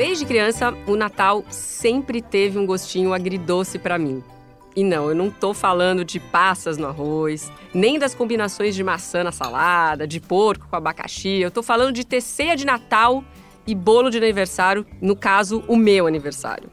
Desde criança, o Natal sempre teve um gostinho agridoce para mim. E não, eu não tô falando de passas no arroz, nem das combinações de maçã na salada, de porco com abacaxi. Eu tô falando de ter ceia de Natal e bolo de aniversário, no caso, o meu aniversário.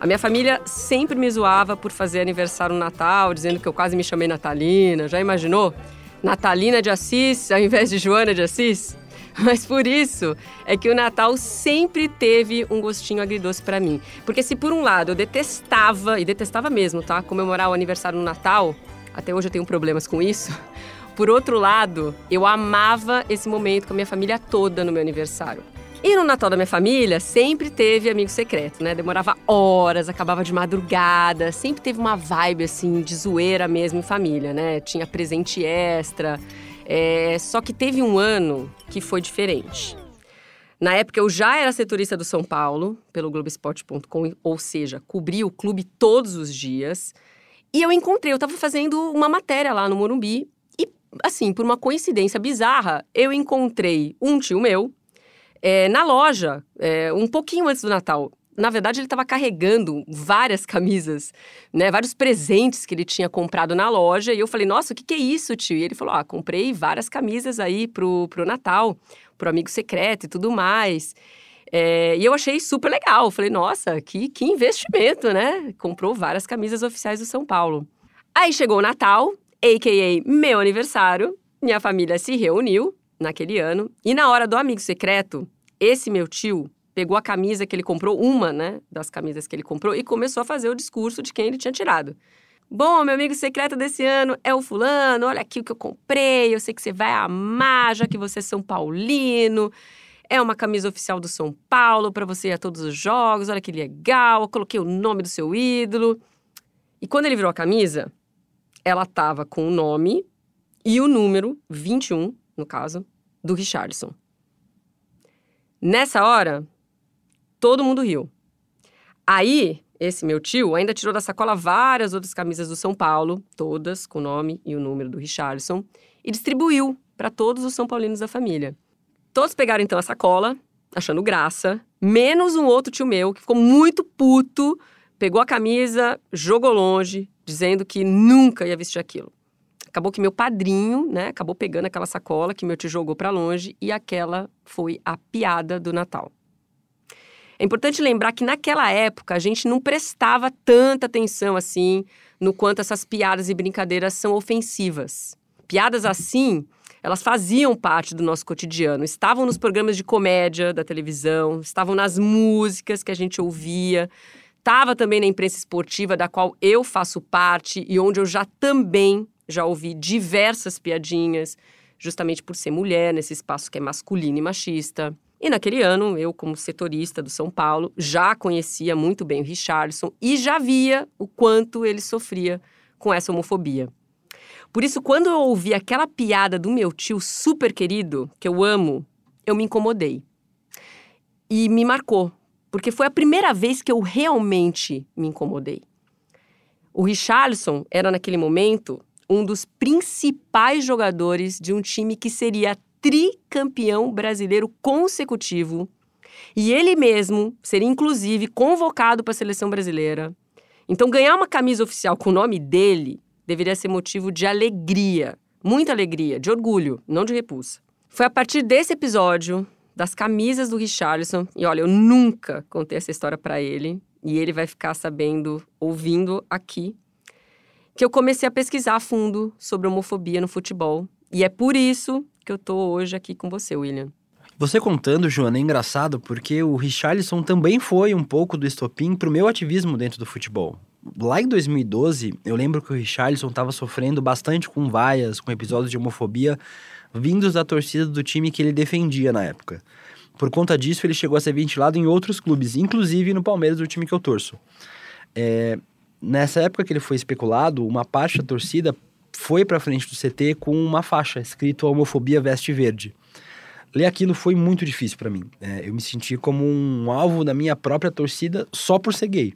A minha família sempre me zoava por fazer aniversário no Natal, dizendo que eu quase me chamei Natalina. Já imaginou? Natalina de Assis ao invés de Joana de Assis? Mas por isso é que o Natal sempre teve um gostinho agridoce para mim. Porque se por um lado eu detestava, e detestava mesmo, tá? Comemorar o aniversário no Natal, até hoje eu tenho problemas com isso. Por outro lado, eu amava esse momento com a minha família toda no meu aniversário. E no Natal da minha família, sempre teve amigo secreto, né? Demorava horas, acabava de madrugada, sempre teve uma vibe assim de zoeira mesmo em família, né? Tinha presente extra. É, só que teve um ano que foi diferente. Na época eu já era setorista do São Paulo, pelo Globoesporte.com, ou seja, cobri o clube todos os dias. E eu encontrei, eu estava fazendo uma matéria lá no Morumbi. E, assim, por uma coincidência bizarra, eu encontrei um tio meu é, na loja, é, um pouquinho antes do Natal na verdade, ele estava carregando várias camisas, né? Vários presentes que ele tinha comprado na loja. E eu falei, nossa, o que, que é isso, tio? E ele falou, ah, comprei várias camisas aí pro, pro Natal, pro amigo secreto e tudo mais. É, e eu achei super legal. falei, nossa, que, que investimento, né? Comprou várias camisas oficiais do São Paulo. Aí chegou o Natal, a.k.a. meu aniversário. Minha família se reuniu naquele ano. E na hora do amigo secreto, esse meu tio pegou a camisa que ele comprou, uma, né, das camisas que ele comprou, e começou a fazer o discurso de quem ele tinha tirado. Bom, meu amigo secreto desse ano é o fulano, olha aqui o que eu comprei, eu sei que você vai amar, já que você é São Paulino. É uma camisa oficial do São Paulo para você ir a todos os jogos, olha que legal, eu coloquei o nome do seu ídolo. E quando ele virou a camisa, ela tava com o nome e o número, 21, no caso, do Richardson. Nessa hora, Todo mundo riu. Aí, esse meu tio ainda tirou da sacola várias outras camisas do São Paulo, todas com o nome e o número do Richardson, e distribuiu para todos os São Paulinos da família. Todos pegaram então a sacola, achando graça, menos um outro tio meu que ficou muito puto, pegou a camisa, jogou longe, dizendo que nunca ia vestir aquilo. Acabou que meu padrinho, né, acabou pegando aquela sacola que meu tio jogou para longe e aquela foi a piada do Natal. É importante lembrar que naquela época a gente não prestava tanta atenção assim no quanto essas piadas e brincadeiras são ofensivas. Piadas assim, elas faziam parte do nosso cotidiano, estavam nos programas de comédia da televisão, estavam nas músicas que a gente ouvia, estava também na imprensa esportiva da qual eu faço parte e onde eu já também já ouvi diversas piadinhas, justamente por ser mulher nesse espaço que é masculino e machista. E naquele ano, eu, como setorista do São Paulo, já conhecia muito bem o Richardson e já via o quanto ele sofria com essa homofobia. Por isso, quando eu ouvi aquela piada do meu tio super querido, que eu amo, eu me incomodei. E me marcou, porque foi a primeira vez que eu realmente me incomodei. O Richarlison era, naquele momento, um dos principais jogadores de um time que seria tricampeão brasileiro consecutivo. E ele mesmo seria, inclusive, convocado para a seleção brasileira. Então, ganhar uma camisa oficial com o nome dele deveria ser motivo de alegria, muita alegria, de orgulho, não de repulsa. Foi a partir desse episódio, das camisas do Richarlison, e olha, eu nunca contei essa história para ele, e ele vai ficar sabendo, ouvindo aqui, que eu comecei a pesquisar a fundo sobre homofobia no futebol. E é por isso que eu tô hoje aqui com você, William. Você contando, Joana, é engraçado porque o Richarlison também foi um pouco do estopim pro meu ativismo dentro do futebol. Lá em 2012, eu lembro que o Richarlison estava sofrendo bastante com vaias, com episódios de homofobia vindos da torcida do time que ele defendia na época. Por conta disso, ele chegou a ser ventilado em outros clubes, inclusive no Palmeiras, o time que eu torço. É, nessa época que ele foi especulado, uma parte da torcida foi para frente do CT com uma faixa escrito homofobia veste verde. Ler aquilo foi muito difícil para mim. É, eu me senti como um alvo da minha própria torcida só por ser gay.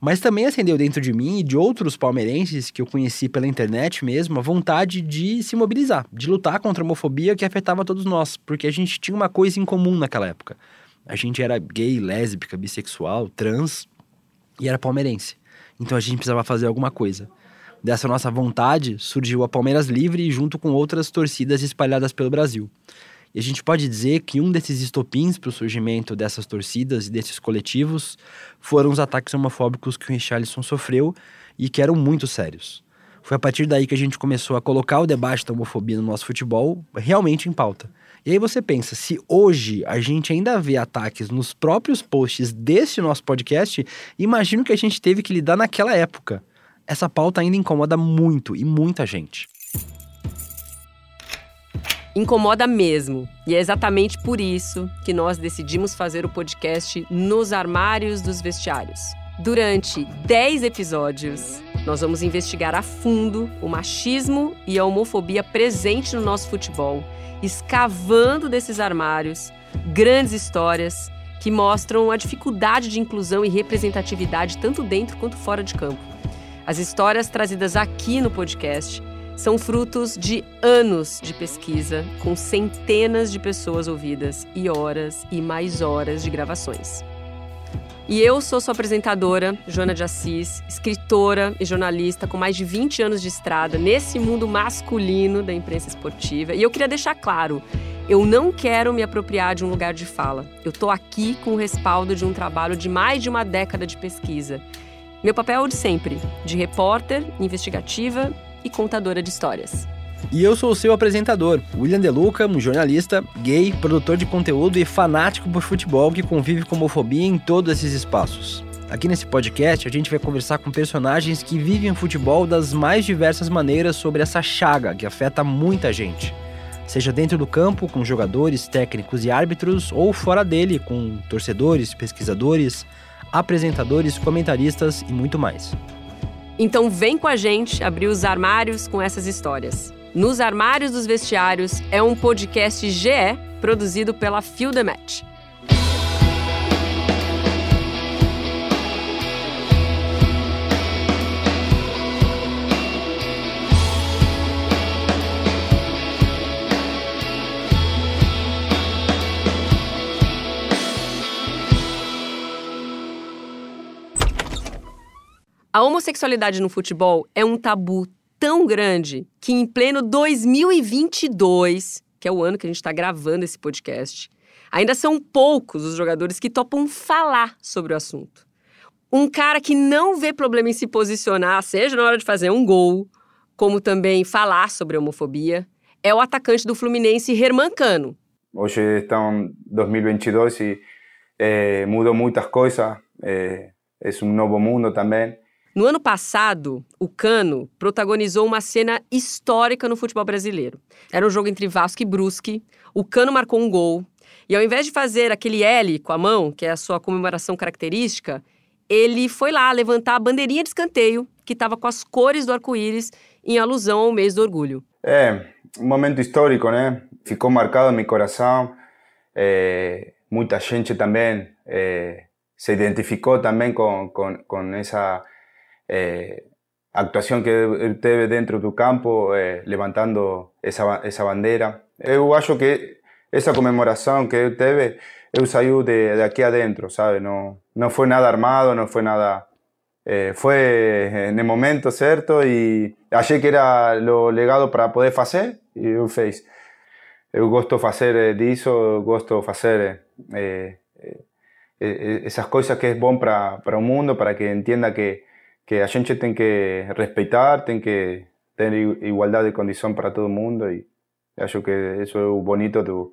Mas também acendeu dentro de mim e de outros palmeirenses que eu conheci pela internet mesmo a vontade de se mobilizar, de lutar contra a homofobia que afetava todos nós, porque a gente tinha uma coisa em comum naquela época. A gente era gay, lésbica, bissexual, trans e era palmeirense. Então a gente precisava fazer alguma coisa. Dessa nossa vontade surgiu a Palmeiras Livre junto com outras torcidas espalhadas pelo Brasil. E a gente pode dizer que um desses estopins para o surgimento dessas torcidas e desses coletivos foram os ataques homofóbicos que o Richarlison sofreu e que eram muito sérios. Foi a partir daí que a gente começou a colocar o debate da homofobia no nosso futebol realmente em pauta. E aí você pensa, se hoje a gente ainda vê ataques nos próprios posts desse nosso podcast, imagino que a gente teve que lidar naquela época. Essa pauta ainda incomoda muito e muita gente. Incomoda mesmo. E é exatamente por isso que nós decidimos fazer o podcast Nos Armários dos Vestiários. Durante 10 episódios, nós vamos investigar a fundo o machismo e a homofobia presente no nosso futebol, escavando desses armários grandes histórias que mostram a dificuldade de inclusão e representatividade tanto dentro quanto fora de campo. As histórias trazidas aqui no podcast são frutos de anos de pesquisa, com centenas de pessoas ouvidas e horas e mais horas de gravações. E eu sou sua apresentadora, Joana de Assis, escritora e jornalista com mais de 20 anos de estrada nesse mundo masculino da imprensa esportiva. E eu queria deixar claro, eu não quero me apropriar de um lugar de fala. Eu estou aqui com o respaldo de um trabalho de mais de uma década de pesquisa. Meu papel é o de sempre, de repórter, investigativa e contadora de histórias. E eu sou o seu apresentador, William Deluca, um jornalista, gay, produtor de conteúdo e fanático por futebol que convive com homofobia em todos esses espaços. Aqui nesse podcast a gente vai conversar com personagens que vivem o futebol das mais diversas maneiras sobre essa chaga que afeta muita gente. Seja dentro do campo, com jogadores, técnicos e árbitros, ou fora dele, com torcedores, pesquisadores, apresentadores, comentaristas e muito mais. Então vem com a gente abrir os armários com essas histórias. Nos Armários dos Vestiários é um podcast GE produzido pela the Match. A homossexualidade no futebol é um tabu tão grande que em pleno 2022, que é o ano que a gente está gravando esse podcast, ainda são poucos os jogadores que topam falar sobre o assunto. Um cara que não vê problema em se posicionar, seja na hora de fazer um gol, como também falar sobre homofobia, é o atacante do Fluminense, Herman Cano. Hoje estamos em 2022 e eh, mudou muitas coisas, eh, é um novo mundo também. No ano passado, o Cano protagonizou uma cena histórica no futebol brasileiro. Era um jogo entre Vasco e Brusque. O Cano marcou um gol. E ao invés de fazer aquele L com a mão, que é a sua comemoração característica, ele foi lá levantar a bandeirinha de escanteio, que estava com as cores do arco-íris, em alusão ao mês do orgulho. É, um momento histórico, né? Ficou marcado no meu coração. É, muita gente também é, se identificou também com, com, com essa eh, actuación que ele teve dentro do campo, eh, levantando essa, essa bandeira. Eu acho que essa comemoração que ele teve, eu saiu de, de aqui adentro, sabe? Não, não foi nada armado, não foi nada... Eh, foi no momento certo e achei que era o legado para poder fazer e eu fiz. Eu gosto de fazer disso, eu gosto de fazer eh, eh, essas coisas que é bom para, para o mundo, para que entenda que que a gente tem que respeitar, tem que ter igualdade de condição para todo mundo e acho que isso é o bonito do,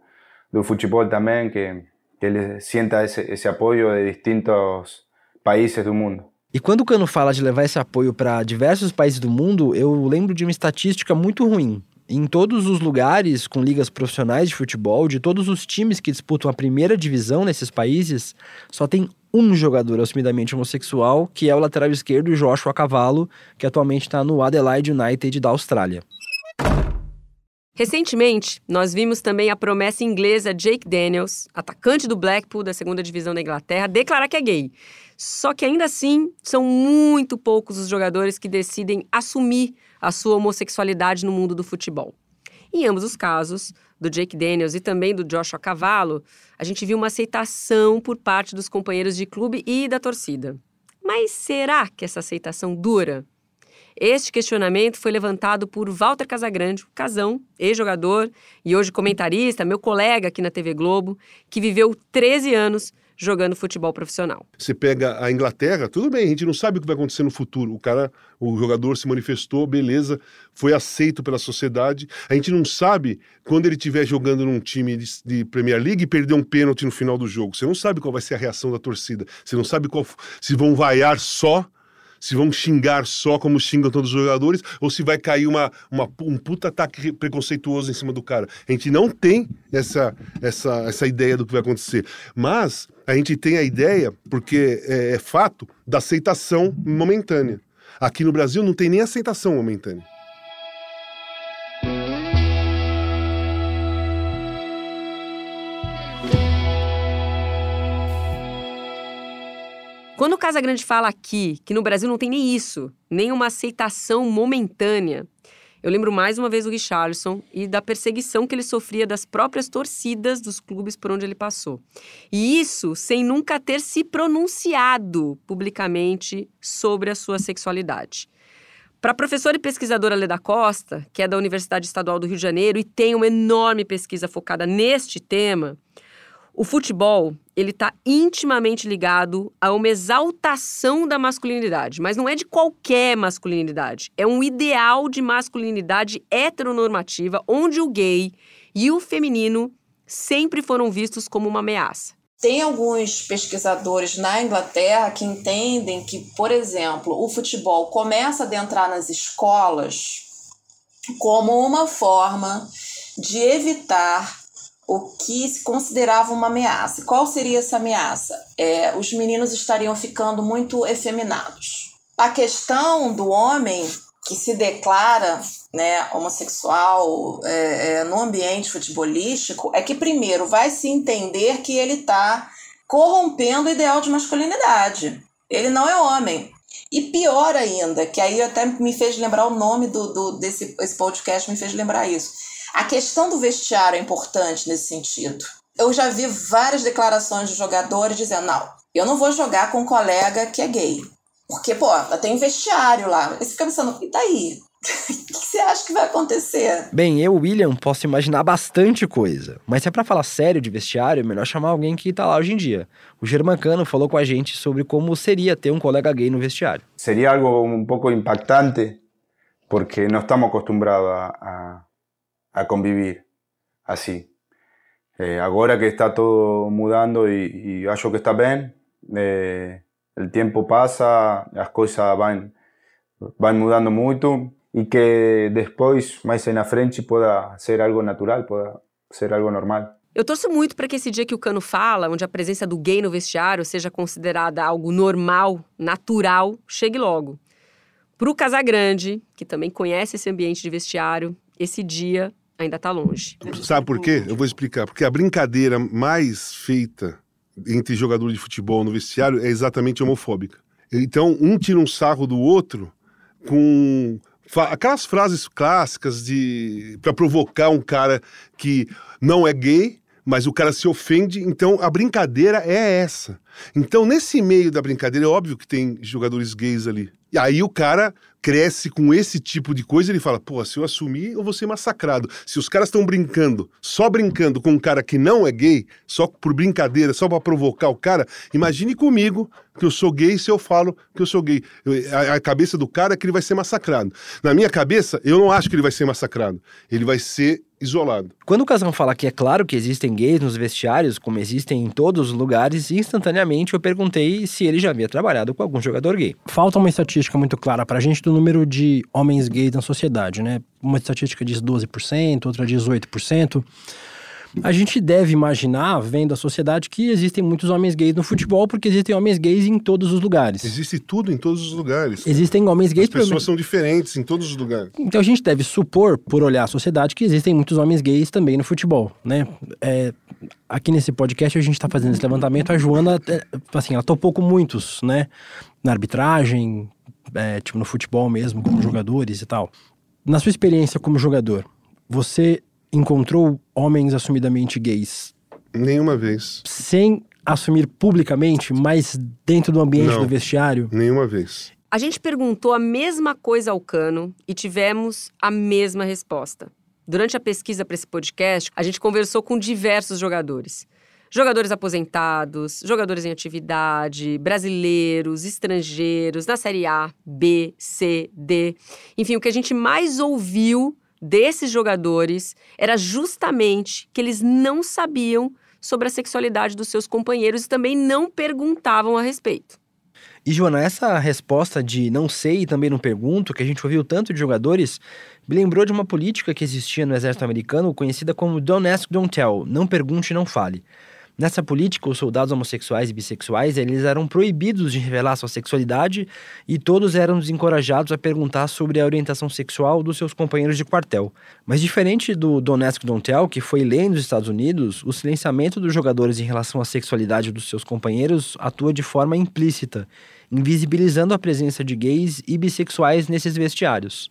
do futebol também, que, que ele sinta esse, esse apoio de distintos países do mundo. E quando o Cano fala de levar esse apoio para diversos países do mundo, eu lembro de uma estatística muito ruim. Em todos os lugares com ligas profissionais de futebol, de todos os times que disputam a primeira divisão nesses países, só tem um jogador assumidamente homossexual, que é o lateral esquerdo Joshua Cavallo, que atualmente está no Adelaide United da Austrália. Recentemente, nós vimos também a promessa inglesa Jake Daniels, atacante do Blackpool da segunda divisão da Inglaterra, declarar que é gay. Só que ainda assim, são muito poucos os jogadores que decidem assumir a sua homossexualidade no mundo do futebol. Em ambos os casos, do Jake Daniels e também do Joshua Cavallo, a gente viu uma aceitação por parte dos companheiros de clube e da torcida. Mas será que essa aceitação dura? Este questionamento foi levantado por Walter Casagrande, casão, ex-jogador e hoje comentarista, meu colega aqui na TV Globo, que viveu 13 anos jogando futebol profissional. Você pega a Inglaterra, tudo bem, a gente não sabe o que vai acontecer no futuro. O cara, o jogador se manifestou, beleza, foi aceito pela sociedade. A gente não sabe quando ele estiver jogando num time de, de, Premier League e perder um pênalti no final do jogo. Você não sabe qual vai ser a reação da torcida. Você não sabe qual, se vão vaiar só se vão xingar só como xingam todos os jogadores, ou se vai cair uma, uma, um puta ataque preconceituoso em cima do cara. A gente não tem essa, essa, essa ideia do que vai acontecer. Mas a gente tem a ideia, porque é, é fato, da aceitação momentânea. Aqui no Brasil não tem nem aceitação momentânea. Quando o Casagrande fala aqui que no Brasil não tem nem isso, nem uma aceitação momentânea, eu lembro mais uma vez do Richarlison e da perseguição que ele sofria das próprias torcidas dos clubes por onde ele passou. E isso sem nunca ter se pronunciado publicamente sobre a sua sexualidade. Para a professora e pesquisadora Leda Costa, que é da Universidade Estadual do Rio de Janeiro e tem uma enorme pesquisa focada neste tema, o futebol, ele está intimamente ligado a uma exaltação da masculinidade, mas não é de qualquer masculinidade. É um ideal de masculinidade heteronormativa, onde o gay e o feminino sempre foram vistos como uma ameaça. Tem alguns pesquisadores na Inglaterra que entendem que, por exemplo, o futebol começa a adentrar nas escolas como uma forma de evitar o que se considerava uma ameaça. Qual seria essa ameaça? É, os meninos estariam ficando muito efeminados. A questão do homem que se declara né, homossexual é, é, no ambiente futebolístico é que, primeiro, vai se entender que ele está corrompendo o ideal de masculinidade. Ele não é homem. E pior ainda, que aí até me fez lembrar o nome do, do desse esse podcast, me fez lembrar isso a questão do vestiário é importante nesse sentido. Eu já vi várias declarações de jogadores dizendo: não, eu não vou jogar com um colega que é gay. Porque, pô, tem vestiário lá. E você fica pensando, e daí? O que você acha que vai acontecer? Bem, eu, William, posso imaginar bastante coisa. Mas se é pra falar sério de vestiário, é melhor chamar alguém que tá lá hoje em dia. O Germancano falou com a gente sobre como seria ter um colega gay no vestiário. Seria algo um pouco impactante, porque não estamos acostumados a, a convivir así. Eh, ahora que está todo mudando y, y acho que está bien, eh, el tiempo pasa, las cosas van, van mudando mucho y que después, mais na frente, pueda ser algo natural, pueda ser algo normal. Eu torço muito para que esse dia que o Cano fala, onde a presença do gay no vestiário seja considerada algo normal, natural, chegue logo. Para o Casagrande, que também conhece esse ambiente de vestiário, esse dia ainda está longe. Sabe por quê? Eu vou explicar. Porque a brincadeira mais feita entre jogadores de futebol no vestiário é exatamente homofóbica. Então, um tira um sarro do outro com aquelas frases clássicas de para provocar um cara que não é gay, mas o cara se ofende. Então, a brincadeira é essa. Então, nesse meio da brincadeira, é óbvio que tem jogadores gays ali. E aí o cara cresce com esse tipo de coisa, ele fala: pô, se eu assumir, eu vou ser massacrado. Se os caras estão brincando, só brincando com um cara que não é gay, só por brincadeira, só para provocar o cara, imagine comigo que eu sou gay se eu falo que eu sou gay. A, a, cabeça do cara é que ele vai ser massacrado. Na minha cabeça, eu não acho que ele vai ser massacrado. Ele vai ser isolado. Quando o Casão fala que é claro que existem gays nos vestiários, como existem em todos os lugares, instantaneamente eu perguntei se ele já havia trabalhado com algum jogador gay. Falta uma estatística muito clara pra gente do número de homens gays na sociedade, né? Uma estatística diz 12%, outra diz 8%. A gente deve imaginar, vendo a sociedade, que existem muitos homens gays no futebol, porque existem homens gays em todos os lugares. Existe tudo em todos os lugares. Existem homens gays... As pessoas são diferentes em todos os lugares. Então a gente deve supor, por olhar a sociedade, que existem muitos homens gays também no futebol, né? É, aqui nesse podcast a gente está fazendo esse levantamento, a Joana, é, assim, ela topou com muitos, né? Na arbitragem, é, tipo no futebol mesmo, como jogadores e tal. Na sua experiência como jogador, Você encontrou homens assumidamente gays Nenhuma vez. sem assumir publicamente, mas dentro do ambiente Não. do vestiário? Nenhuma vez. A gente perguntou a mesma coisa ao Cano e tivemos a mesma resposta. Durante a pesquisa para esse podcast, a gente conversou com diversos jogadores. Jogadores aposentados, jogadores em atividade, brasileiros, estrangeiros, na Série A, B, C, D. Enfim, o que a gente mais ouviu desses jogadores era justamente que eles não sabiam sobre a sexualidade dos seus companheiros e também não perguntavam a respeito. E, Joana, essa resposta de não sei e também não pergunto, que a gente ouviu tanto de jogadores, me lembrou de uma política que existia no exército americano conhecida como Don't Ask, Don't Tell, não pergunte, não fale. Nessa política, os soldados homossexuais e bissexuais, eles eram proibidos de revelar sua sexualidade e todos eram desencorajados a perguntar sobre a orientação sexual dos seus companheiros de quartel. Mas diferente do Don't Ask, Don't Tell, que foi lei nos Estados Unidos, o silenciamento dos jogadores em relação à sexualidade dos seus companheiros atua de forma implícita, invisibilizando a presença de gays e bissexuais nesses vestiários.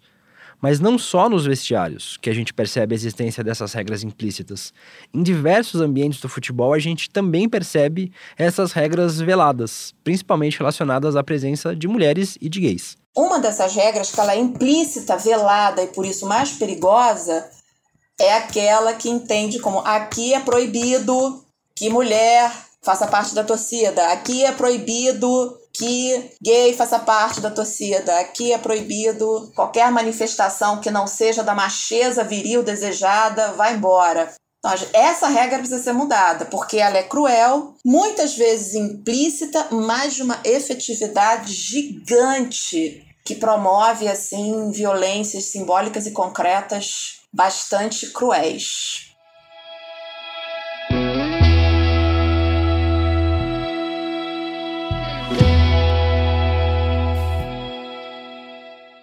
Mas não só nos vestiários que a gente percebe a existência dessas regras implícitas. Em diversos ambientes do futebol, a gente também percebe essas regras veladas, principalmente relacionadas à presença de mulheres e de gays. Uma dessas regras, que ela é implícita, velada e por isso mais perigosa, é aquela que entende como aqui é proibido que mulher faça parte da torcida, aqui é proibido que gay faça parte da torcida, aqui é proibido qualquer manifestação que não seja da macheza viril desejada, vai embora. Então, essa regra precisa ser mudada, porque ela é cruel, muitas vezes implícita, mas de uma efetividade gigante que promove assim violências simbólicas e concretas bastante cruéis.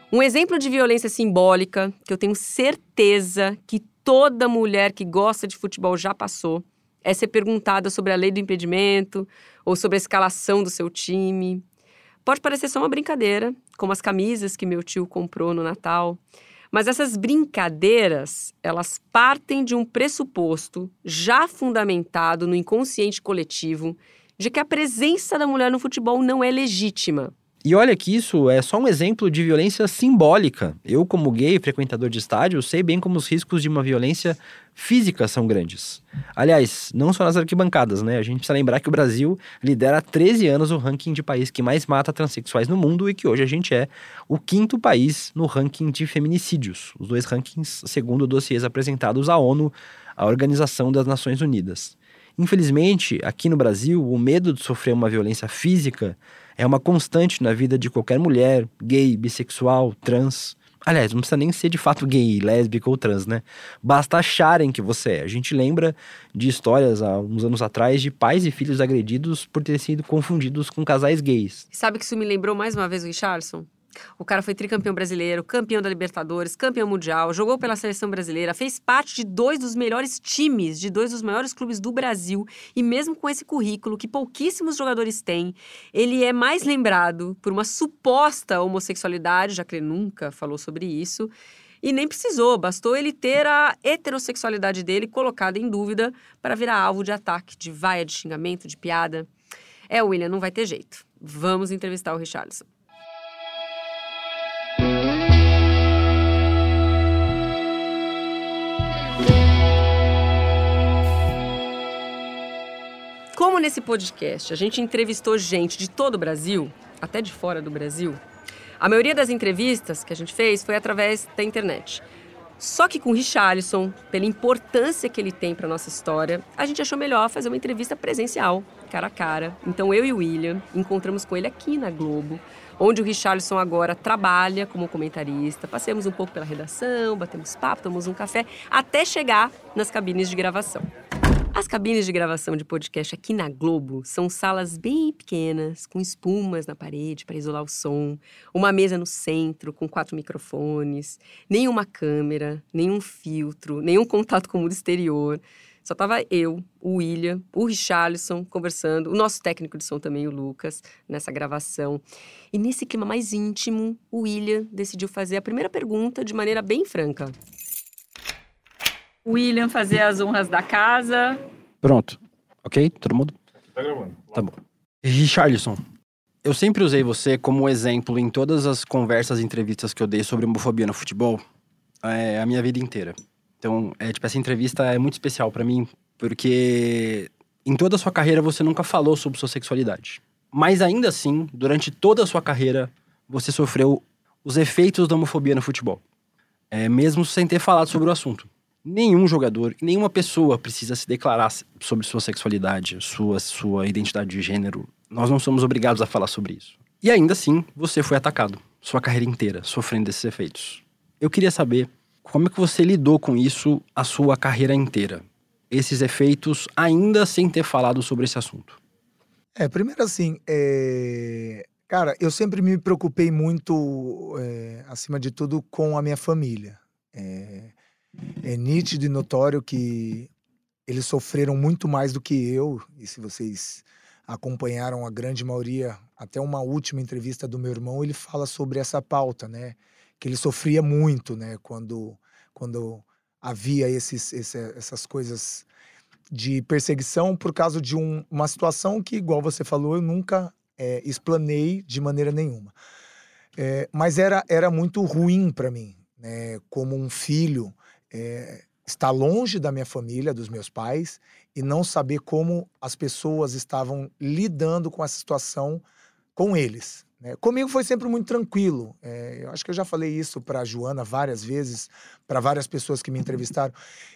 Um exemplo de violência simbólica que eu tenho certeza que toda mulher que gosta de futebol já passou é ser perguntada sobre a lei do impedimento ou sobre a escalação do seu time. Pode parecer só uma brincadeira, como as camisas que meu tio comprou no Natal, mas essas brincadeiras, elas partem de um pressuposto já fundamentado no inconsciente coletivo de que a presença da mulher no futebol não é legítima. E olha que isso é só um exemplo de violência simbólica. Eu, como gay, frequentador de estádio, sei bem como os riscos de uma violência física são grandes. Aliás, não só nas arquibancadas, né? A gente precisa lembrar que o Brasil lidera há 13 anos o ranking de país que mais mata transexuais no mundo e que hoje a gente é o quinto país no ranking de feminicídios. Os dois rankings, segundo dossiês apresentados à ONU, a Organização das Nações Unidas. Infelizmente, aqui no Brasil, o medo de sofrer uma violência física é uma constante na vida de qualquer mulher, gay, bissexual, trans. Aliás, não precisa nem ser de fato gay, lésbica ou trans, né? Basta acharem que você é. A gente lembra de histórias há uns anos atrás de pais e filhos agredidos por terem sido confundidos com casais gays. Sabe que isso me lembrou mais uma vez o Richardson? O cara foi tricampeão brasileiro, campeão da Libertadores, campeão mundial, jogou pela seleção brasileira, fez parte de dois dos melhores times, de dois dos maiores clubes do Brasil. E mesmo com esse currículo que pouquíssimos jogadores têm, ele é mais lembrado por uma suposta homossexualidade, já que ele nunca falou sobre isso. E nem precisou, bastou ele ter a heterossexualidade dele colocada em dúvida para virar alvo de ataque, de vaia, de xingamento, de piada. É, William, não vai ter jeito. Vamos entrevistar o Richarlison. Como nesse podcast a gente entrevistou gente de todo o Brasil, até de fora do Brasil, a maioria das entrevistas que a gente fez foi através da internet. Só que com o Richarlison, pela importância que ele tem para nossa história, a gente achou melhor fazer uma entrevista presencial, cara a cara. Então eu e o William encontramos com ele aqui na Globo, onde o Richarlison agora trabalha como comentarista. Passemos um pouco pela redação, batemos papo, tomamos um café, até chegar nas cabines de gravação. As cabines de gravação de podcast aqui na Globo são salas bem pequenas, com espumas na parede para isolar o som, uma mesa no centro com quatro microfones, nenhuma câmera, nenhum filtro, nenhum contato com o mundo exterior. Só tava eu, o William, o Richarlison conversando, o nosso técnico de som também, o Lucas, nessa gravação. E nesse clima mais íntimo, o William decidiu fazer a primeira pergunta de maneira bem franca. William fazer as honras da casa. Pronto. Ok? Todo mundo? Tá gravando. Tá bom. Richarlison, eu sempre usei você como exemplo em todas as conversas e entrevistas que eu dei sobre homofobia no futebol é, a minha vida inteira. Então, é, tipo, essa entrevista é muito especial para mim, porque em toda a sua carreira você nunca falou sobre sua sexualidade. Mas ainda assim, durante toda a sua carreira, você sofreu os efeitos da homofobia no futebol. É, mesmo sem ter falado sobre o assunto. Nenhum jogador, nenhuma pessoa precisa se declarar sobre sua sexualidade, sua, sua identidade de gênero. Nós não somos obrigados a falar sobre isso. E ainda assim, você foi atacado, sua carreira inteira, sofrendo esses efeitos. Eu queria saber como é que você lidou com isso a sua carreira inteira? Esses efeitos, ainda sem ter falado sobre esse assunto. É, primeiro assim, é... cara, eu sempre me preocupei muito, é, acima de tudo, com a minha família. É... é nítido e notório que eles sofreram muito mais do que eu, e se vocês acompanharam a grande maioria, até uma última entrevista do meu irmão, ele fala sobre essa pauta, né? Que ele sofria muito, né? Quando, quando havia esses, esse, essas coisas de perseguição por causa de um, uma situação que, igual você falou, eu nunca é, explanei de maneira nenhuma. É, mas era, era muito ruim para mim, né? como um filho, é, estar longe da minha família, dos meus pais, e não saber como as pessoas estavam lidando com essa situação com eles. Né? Comigo foi sempre muito tranquilo. É, eu acho que eu já falei isso para Joana várias vezes, para várias pessoas que me entrevistaram.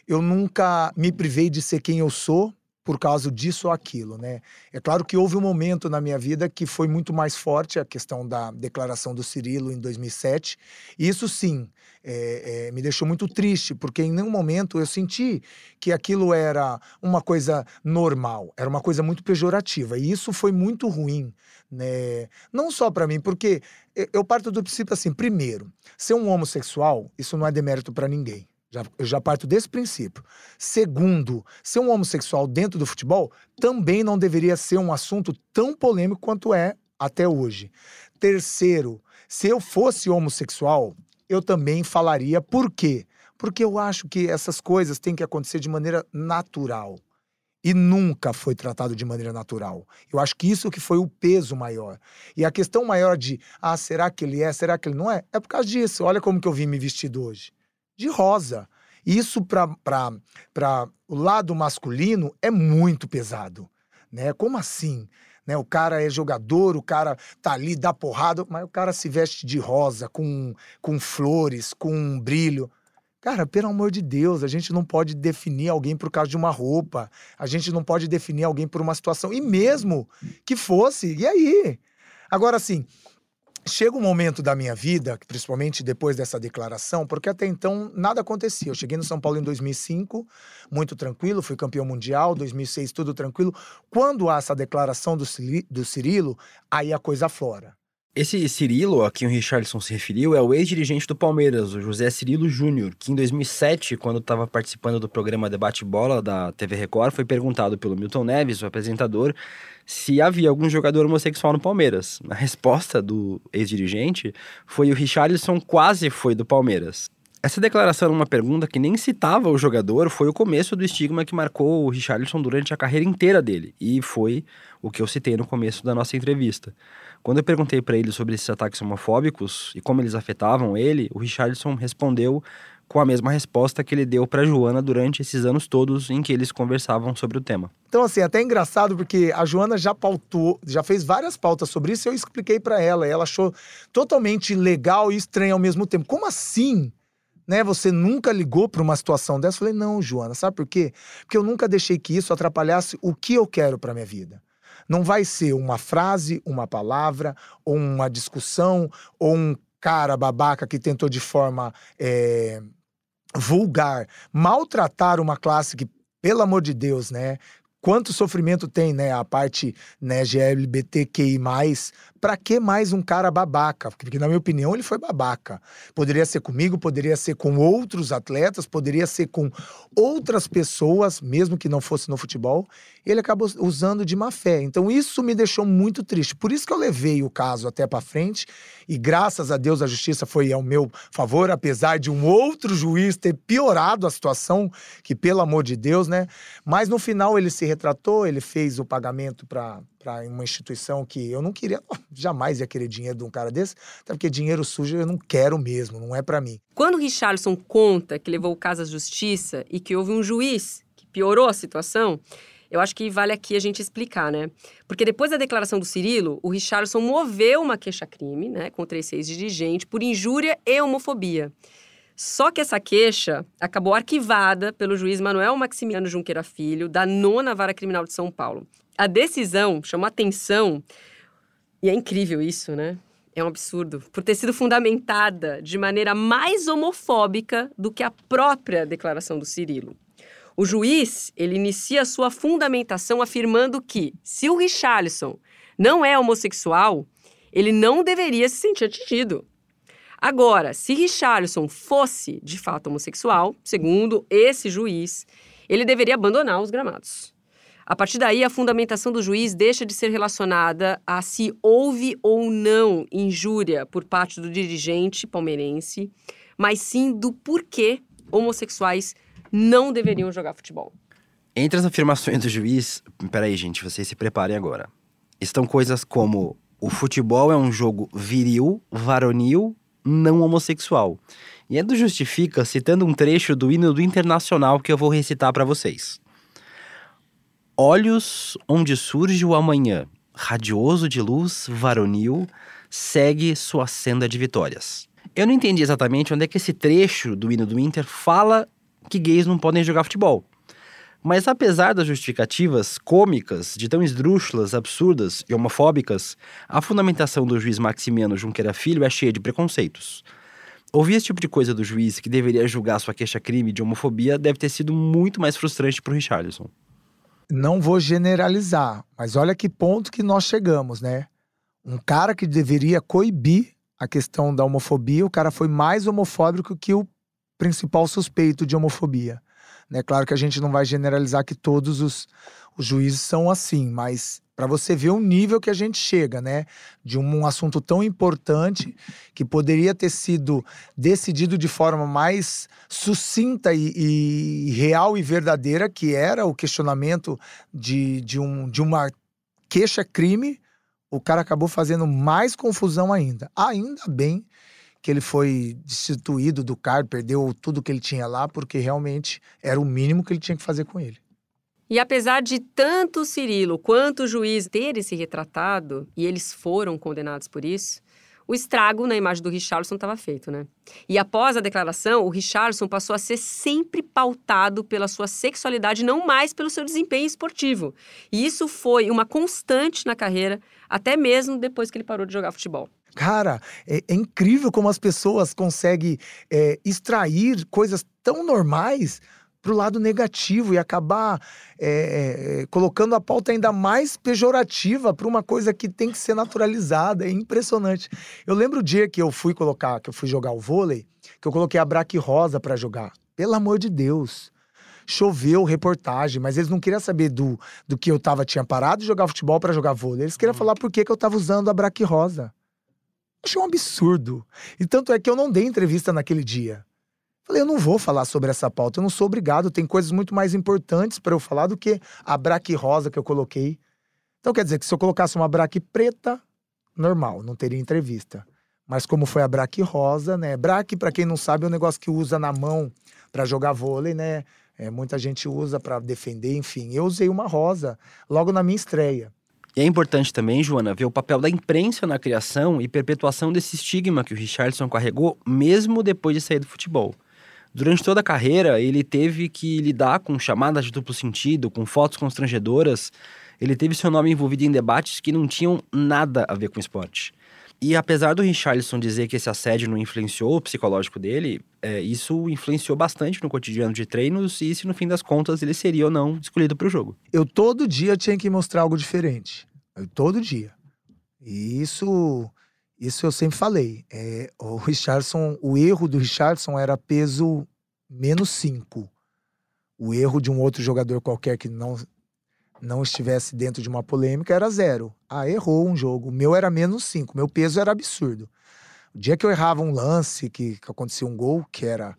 Eu nunca me privei de ser quem eu sou por causa disso ou aquilo, né? É claro que houve um momento na minha vida que foi muito mais forte a questão da declaração do Cirilo em 2007. E isso sim é, é, me deixou muito triste, porque em nenhum momento eu senti que aquilo era uma coisa normal, era uma coisa muito pejorativa. E isso foi muito ruim, né? Não só para mim, porque eu parto do princípio assim: primeiro, ser um homossexual, isso não é demérito para ninguém. Já, eu já parto desse princípio. Segundo, ser um homossexual dentro do futebol também não deveria ser um assunto tão polêmico quanto é até hoje. Terceiro, se eu fosse homossexual, eu também falaria por quê? Porque eu acho que essas coisas têm que acontecer de maneira natural. E nunca foi tratado de maneira natural. Eu acho que isso que foi o peso maior. E a questão maior de, ah, será que ele é, será que ele não é? É por causa disso. Olha como que eu vim me vestido hoje de rosa. Isso para o lado masculino é muito pesado. Né? Como assim? Né? O cara é jogador, o cara tá ali, dá porrada, mas o cara se veste de rosa, com, com flores, com um brilho. Cara, pelo amor de Deus, a gente não pode definir alguém por causa de uma roupa. A gente não pode definir alguém por uma situação. E mesmo que fosse, e aí? Agora, assim, Chega um momento da minha vida, principalmente depois dessa declaração, porque até então nada acontecia. Eu cheguei no São Paulo em 2005, muito tranquilo, fui campeão mundial, 2006 tudo tranquilo. Quando há essa declaração do, do Cirilo, aí a coisa flora. Esse Cirilo, a quem o Richardson se referiu, é o ex-dirigente do Palmeiras, o José Cirilo Júnior, que em 2007, quando estava participando do programa Debate Bola da TV Record, foi perguntado pelo Milton Neves, o apresentador, se havia algum jogador homossexual no Palmeiras. A resposta do ex-dirigente foi o Richarlison quase foi do Palmeiras. Essa declaração uma pergunta que nem citava o jogador foi o começo do estigma que marcou o Richarlison durante a carreira inteira dele, e foi o que eu citei no começo da nossa entrevista. Quando eu perguntei para ele sobre esses ataques homofóbicos e como eles afetavam ele, o Richardson respondeu com a mesma resposta que ele deu para Joana durante esses anos todos em que eles conversavam sobre o tema. Então, assim, até engraçado porque a Joana já pautou, já fez várias pautas sobre isso e eu expliquei para ela. Ela achou totalmente legal e estranho ao mesmo tempo. Como assim? Né, você nunca ligou para uma situação dessa? Eu falei, não, Joana, sabe por quê? Porque eu nunca deixei que isso atrapalhasse o que eu quero para minha vida. Não vai ser uma frase, uma palavra, ou uma discussão, ou um cara babaca que tentou de forma é, vulgar maltratar uma classe que, pelo amor de Deus, né? Quanto sofrimento tem, né? A parte né, GLBTQI. Pra que mais um cara babaca? Porque, na minha opinião, ele foi babaca. Poderia ser comigo, poderia ser com outros atletas, poderia ser com outras pessoas, mesmo que não fosse no futebol. Ele acabou usando de má fé. Então, isso me deixou muito triste. Por isso que eu levei o caso até para frente. E graças a Deus a justiça foi ao meu favor, apesar de um outro juiz ter piorado a situação, que pelo amor de Deus, né? Mas no final ele se retratou, ele fez o pagamento para uma instituição que eu não queria, jamais ia querer dinheiro de um cara desse, até porque dinheiro sujo eu não quero mesmo, não é para mim. Quando o Richardson conta que levou o caso à justiça e que houve um juiz que piorou a situação, eu acho que vale aqui a gente explicar, né? Porque depois da declaração do Cirilo, o Richardson moveu uma queixa-crime, né, contra esse ex-dirigente por injúria e homofobia. Só que essa queixa acabou arquivada pelo juiz Manuel Maximiano Junqueira Filho, da nona vara criminal de São Paulo. A decisão chamou atenção, e é incrível isso, né? É um absurdo, por ter sido fundamentada de maneira mais homofóbica do que a própria declaração do Cirilo. O juiz, ele inicia sua fundamentação afirmando que, se o Richarlison não é homossexual, ele não deveria se sentir atingido. Agora, se Richarlison fosse de fato homossexual, segundo esse juiz, ele deveria abandonar os gramados. A partir daí, a fundamentação do juiz deixa de ser relacionada a se houve ou não injúria por parte do dirigente palmeirense, mas sim do porquê homossexuais não deveriam jogar futebol. Entre as afirmações do juiz, peraí, gente, vocês se preparem agora. Estão coisas como o futebol é um jogo viril, varonil, não homossexual. E Edu justifica citando um trecho do hino do Internacional que eu vou recitar para vocês. Olhos onde surge o amanhã, radioso de luz, varonil, segue sua senda de vitórias. Eu não entendi exatamente onde é que esse trecho do hino do Inter fala que gays não podem jogar futebol. Mas apesar das justificativas cômicas, de tão esdrúxulas, absurdas e homofóbicas, a fundamentação do juiz Maximiano Junqueira Filho é cheia de preconceitos. Ouvir esse tipo de coisa do juiz que deveria julgar sua queixa-crime de homofobia deve ter sido muito mais frustrante para o Richarlison. Não vou generalizar, mas olha que ponto que nós chegamos, né? Um cara que deveria coibir a questão da homofobia, o cara foi mais homofóbico que o principal suspeito de homofobia. Né? Claro que a gente não vai generalizar que todos os, os juízes são assim, mas para você ver o nível que a gente chega, né? De um, assunto tão importante que poderia ter sido decidido de forma mais sucinta e, e real e verdadeira, que era o questionamento de, de, um, de uma queixa-crime, o cara acabou fazendo mais confusão ainda. Ainda bem que ele foi destituído do cargo, perdeu tudo que ele tinha lá, porque realmente era o mínimo que ele tinha que fazer com ele. E apesar de tanto Cirilo quanto o juiz terem se retratado, e eles foram condenados por isso, o estrago na imagem do Richardson estava feito, né? E após a declaração, o Richardson passou a ser sempre pautado pela sua sexualidade, não mais pelo seu desempenho esportivo. E isso foi uma constante na carreira, até mesmo depois que ele parou de jogar futebol. Cara, é, é, incrível como as pessoas conseguem é, extrair coisas tão normais para o lado negativo e acabar é, é, colocando a pauta ainda mais pejorativa para uma coisa que tem que ser naturalizada. É impressionante. Eu lembro o dia que eu fui colocar, que eu fui jogar o vôlei, que eu coloquei a Braque Rosa para jogar. Pelo amor de Deus. Choveu reportagem, mas eles não queriam saber do, do que eu tava, tinha parado de jogar futebol para jogar vôlei. Eles queriam uhum. falar por que, que eu tava usando a Braque Rosa. Achei um absurdo. E tanto é que eu não dei entrevista naquele dia. Falei, eu não vou falar sobre essa pauta, eu não sou obrigado, tem coisas muito mais importantes para eu falar do que a braque rosa que eu coloquei. Então quer dizer que se eu colocasse uma braque preta, normal, não teria entrevista. Mas como foi a braque rosa, né? Braque, para quem não sabe, é um negócio que usa na mão para jogar vôlei, né? É, muita gente usa para defender, enfim. Eu usei uma rosa logo na minha estreia. E é importante também, Joana, ver o papel da imprensa na criação e perpetuação desse estigma que o Richardson carregou, mesmo depois de sair do futebol. Durante toda a carreira, ele teve que lidar com chamadas de duplo sentido, com fotos constrangedoras. Ele teve seu nome envolvido em debates que não tinham nada a ver com esporte. E apesar do Richarlison dizer que esse assédio não influenciou o psicológico dele, é, isso influenciou bastante no cotidiano de treinos e se no fim das contas ele seria ou não escolhido para o jogo. Eu todo dia tinha que mostrar algo diferente. Eu, todo dia. E isso, isso eu sempre falei. É, o Richardson, o erro do Richardson era peso menos 5. O erro de um outro jogador qualquer que não não estivesse dentro de uma polêmica era zero. Ah, errou um jogo. O meu era menos cinco. Meu peso era absurdo. O dia que eu errava um lance, que, que acontecia um gol, que era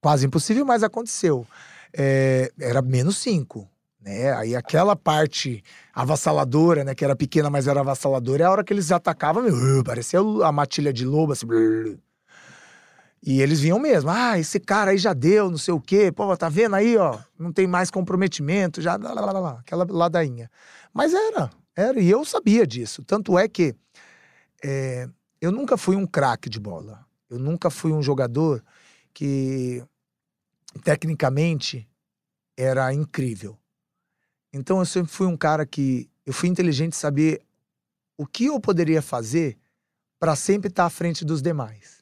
quase impossível, mas aconteceu. É, era menos cinco. Né? Aí aquela parte avassaladora, né? Que era pequena, mas era avassaladora, é a hora que eles atacavam, meu, parecia a matilha de lobo, assim. E eles vinham mesmo, ah, esse cara aí já deu, não sei o quê, pô, tá vendo aí, ó, não tem mais comprometimento, já, lá, lá, lá, aquela ladainha. Mas era, era, e eu sabia disso. Tanto é que é, eu nunca fui um craque de bola. Eu nunca fui um jogador que, tecnicamente, era incrível. Então eu sempre fui um cara que eu fui inteligente saber o que eu poderia fazer para sempre estar à frente dos demais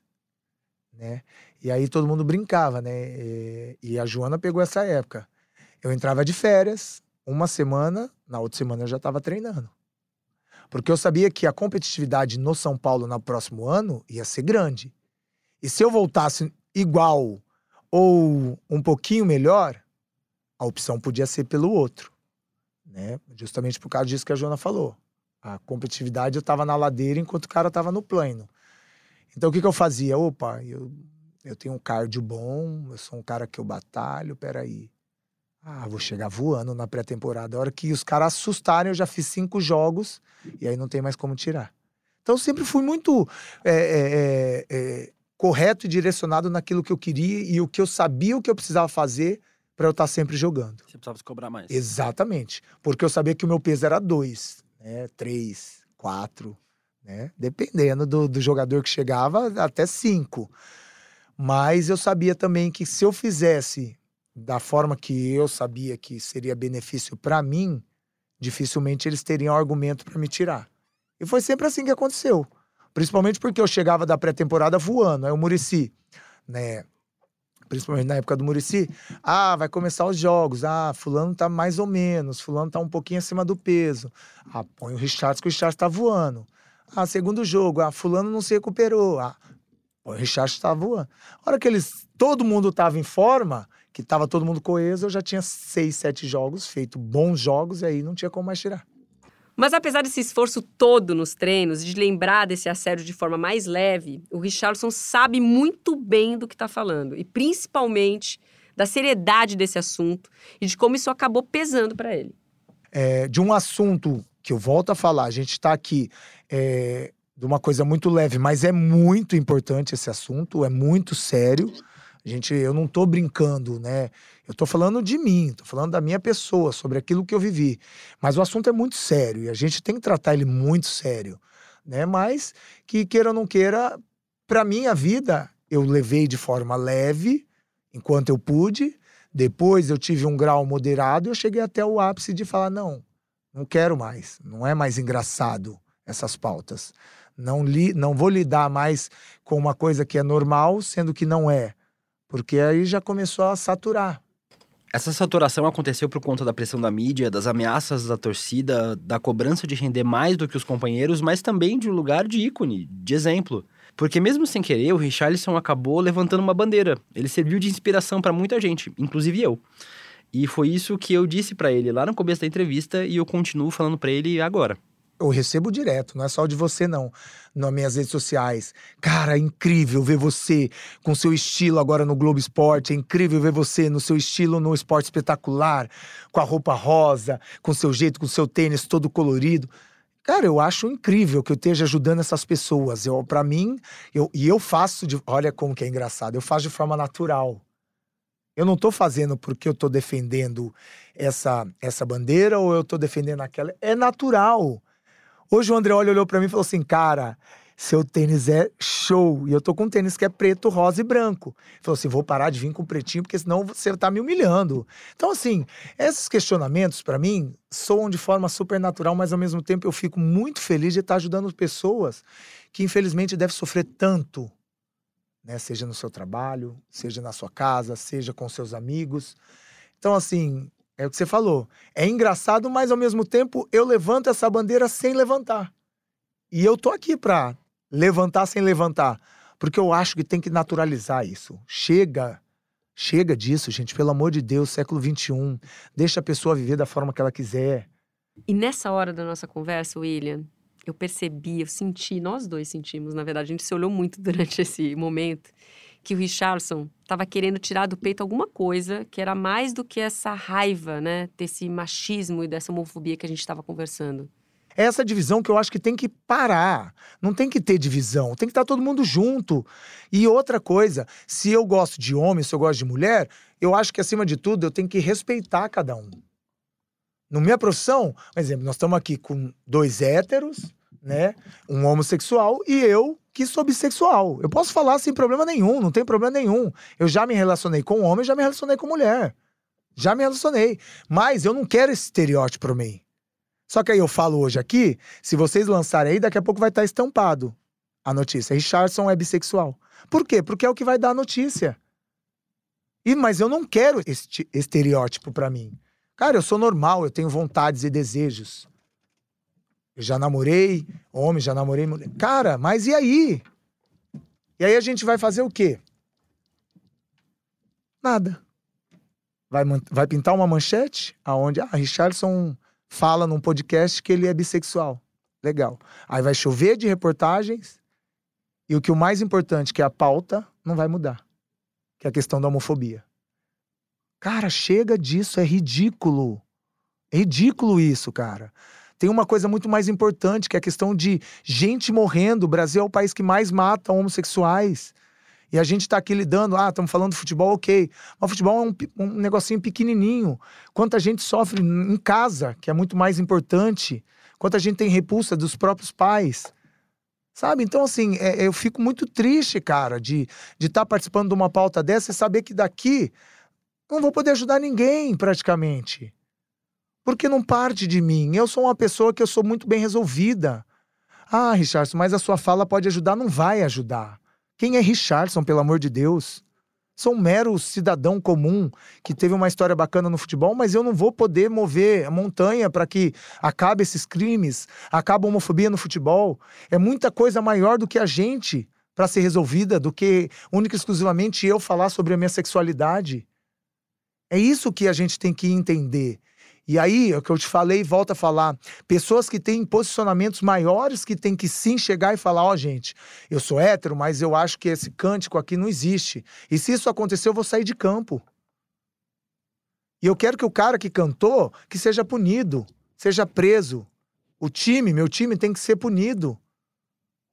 né? E aí todo mundo brincava, né? E, e a Joana pegou essa época. Eu entrava de férias, uma semana, na outra semana eu já estava treinando. Porque eu sabia que a competitividade no São Paulo no próximo ano ia ser grande. E se eu voltasse igual ou um pouquinho melhor, a opção podia ser pelo outro. Né? Justamente por causa disso que a Joana falou. A competitividade eu estava na ladeira enquanto o cara estava no plano. Então o que, que eu fazia? Opa, eu, eu tenho um cardio bom, eu sou um cara que eu batalho, peraí. Ah, vou chegar voando na pré-temporada. A hora que os caras assustarem, eu já fiz cinco jogos e aí não tem mais como tirar. Então eu sempre fui muito é, é, é, é correto e direcionado naquilo que eu queria e o que eu sabia o que eu precisava fazer para eu estar tá sempre jogando. Você precisava se cobrar mais. Exatamente. Porque eu sabia que o meu peso era dois, né? Três, quatro né? Dependendo do, do jogador que chegava, até cinco. Mas eu sabia também que se eu fizesse da forma que eu sabia que seria benefício para mim, dificilmente eles teriam argumento para me tirar. E foi sempre assim que aconteceu. Principalmente porque eu chegava da pré-temporada voando. Aí o Murici, né? Principalmente na época do Murici, ah, vai começar os jogos. Ah, fulano tá mais ou menos, fulano tá um pouquinho acima do peso. Ah, põe o Richard que o Richard tá voando. Ah, segundo jogo, ah, fulano não se recuperou. Ah, o Richard estava voando. A hora que eles, todo mundo estava em forma, que estava todo mundo coeso, eu já tinha seis, sete jogos, feito bons jogos, e aí não tinha como mais tirar. Mas apesar desse esforço todo nos treinos, de lembrar desse assédio de forma mais leve, o Richardson sabe muito bem do que está falando. E principalmente da seriedade desse assunto e de como isso acabou pesando para ele. É, de um assunto que eu volto a falar, a gente está aqui é, de uma coisa muito leve, mas é muito importante esse assunto, é muito sério. A gente, eu não estou brincando, né? Eu estou falando de mim, estou falando da minha pessoa, sobre aquilo que eu vivi. Mas o assunto é muito sério e a gente tem que tratar ele muito sério, né? Mas que queira ou não queira, para minha vida eu levei de forma leve enquanto eu pude. Depois eu tive um grau moderado e eu cheguei até o ápice de falar não, não quero mais. Não é mais engraçado essas pautas. Não, li, não vou lidar mais com uma coisa que é normal, sendo que não é. Porque aí já começou a saturar. Essa saturação aconteceu por conta da pressão da mídia, das ameaças da torcida, da cobrança de render mais do que os companheiros, mas também de um lugar de ícone, de exemplo. Porque mesmo sem querer, o Richarlison acabou levantando uma bandeira. Ele serviu de inspiração para muita gente, inclusive eu. E foi isso que eu disse para ele lá no começo da entrevista e eu continuo falando para ele agora. Eu recebo direto, não é só de você, não. Nas minhas redes sociais. Cara, é incrível ver você com seu estilo agora no Globo Esporte. É incrível ver você no seu estilo no esporte espetacular, com a roupa rosa, com seu jeito, com seu tênis todo colorido. Cara, eu acho incrível que eu esteja ajudando essas pessoas. Eu, para mim, eu, e eu faço de. Olha como que é engraçado. Eu faço de forma natural. Eu não estou fazendo porque eu estou defendendo essa, essa bandeira ou eu estou defendendo aquela. É natural. Hoje o André olhou para mim e falou assim: cara, seu tênis é show. E eu tô com um tênis que é preto, rosa e branco. Ele falou assim: vou parar de vir com pretinho, porque senão você tá me humilhando. Então, assim, esses questionamentos, para mim, soam de forma super natural, mas ao mesmo tempo eu fico muito feliz de estar ajudando pessoas que, infelizmente, devem sofrer tanto. Né? Seja no seu trabalho, seja na sua casa, seja com seus amigos. Então, assim, é o que você falou. É engraçado, mas ao mesmo tempo eu levanto essa bandeira sem levantar. E eu tô aqui pra levantar sem levantar. Porque eu acho que tem que naturalizar isso. Chega. Chega disso, gente. Pelo amor de Deus, século XXI. Deixa a pessoa viver da forma que ela quiser. E nessa hora da nossa conversa, William, eu percebi, eu senti, nós dois sentimos, na verdade, a gente se olhou muito durante esse momento, que o Richardson estava querendo tirar do peito alguma coisa que era mais do que essa raiva, né, desse machismo e dessa homofobia que a gente estava conversando. É essa divisão que eu acho que tem que parar. Não tem que ter divisão, tem que estar todo mundo junto. E outra coisa, se eu gosto de homem, se eu gosto de mulher, eu acho que acima de tudo eu tenho que respeitar cada um. Na minha profissão, por exemplo, nós estamos aqui com dois héteros, né? Um homossexual e eu que sou bissexual. Eu posso falar sem problema nenhum, não tem problema nenhum. Eu já me relacionei com homem, já me relacionei com mulher. Já me relacionei. Mas eu não quero esse estereótipo para mim. Só que aí eu falo hoje aqui, se vocês lançarem aí, daqui a pouco vai estar estampado a notícia. Richardson é bissexual. Por quê? Porque é o que vai dar a notícia. E, mas eu não quero este estereótipo para mim. Cara, eu sou normal, eu tenho vontades e desejos. Eu já namorei homem, já namorei mulher. Cara, mas e aí? E aí a gente vai fazer o quê? Nada. Vai, vai pintar uma manchete aonde ah, Richardson fala num podcast que ele é bissexual. Legal. Aí vai chover de reportagens e o que o mais importante, que é a pauta, não vai mudar. Que é a questão da homofobia. Cara, chega disso, é ridículo. É ridículo isso, cara. Tem uma coisa muito mais importante, que é a questão de gente morrendo. O Brasil é o país que mais mata homossexuais. E a gente está aqui lidando, ah, estamos falando de futebol, ok. Mas futebol é um, um negocinho pequenininho. Quanta gente sofre em casa, que é muito mais importante. Quanta gente tem repulsa dos próprios pais. Sabe? Então, assim, é, eu fico muito triste, cara, de estar de tá participando de uma pauta dessa e saber que daqui não vou poder ajudar ninguém, praticamente. Porque não parte de mim. Eu sou uma pessoa que eu sou muito bem resolvida. Ah, Richardson, mas a sua fala pode ajudar? Não vai ajudar. Quem é Richardson, pelo amor de Deus? Sou um mero cidadão comum que teve uma história bacana no futebol, mas eu não vou poder mover a montanha para que acabe esses crimes, acabe a homofobia no futebol. É muita coisa maior do que a gente para ser resolvida, do que única e exclusivamente eu falar sobre a minha sexualidade. É isso que a gente tem que entender. E aí, é o que eu te falei, volta a falar. Pessoas que têm posicionamentos maiores que têm que sim chegar e falar: ó, oh, gente, eu sou hétero, mas eu acho que esse cântico aqui não existe. E se isso acontecer, eu vou sair de campo. E eu quero que o cara que cantou que seja punido, seja preso. O time, meu time, tem que ser punido.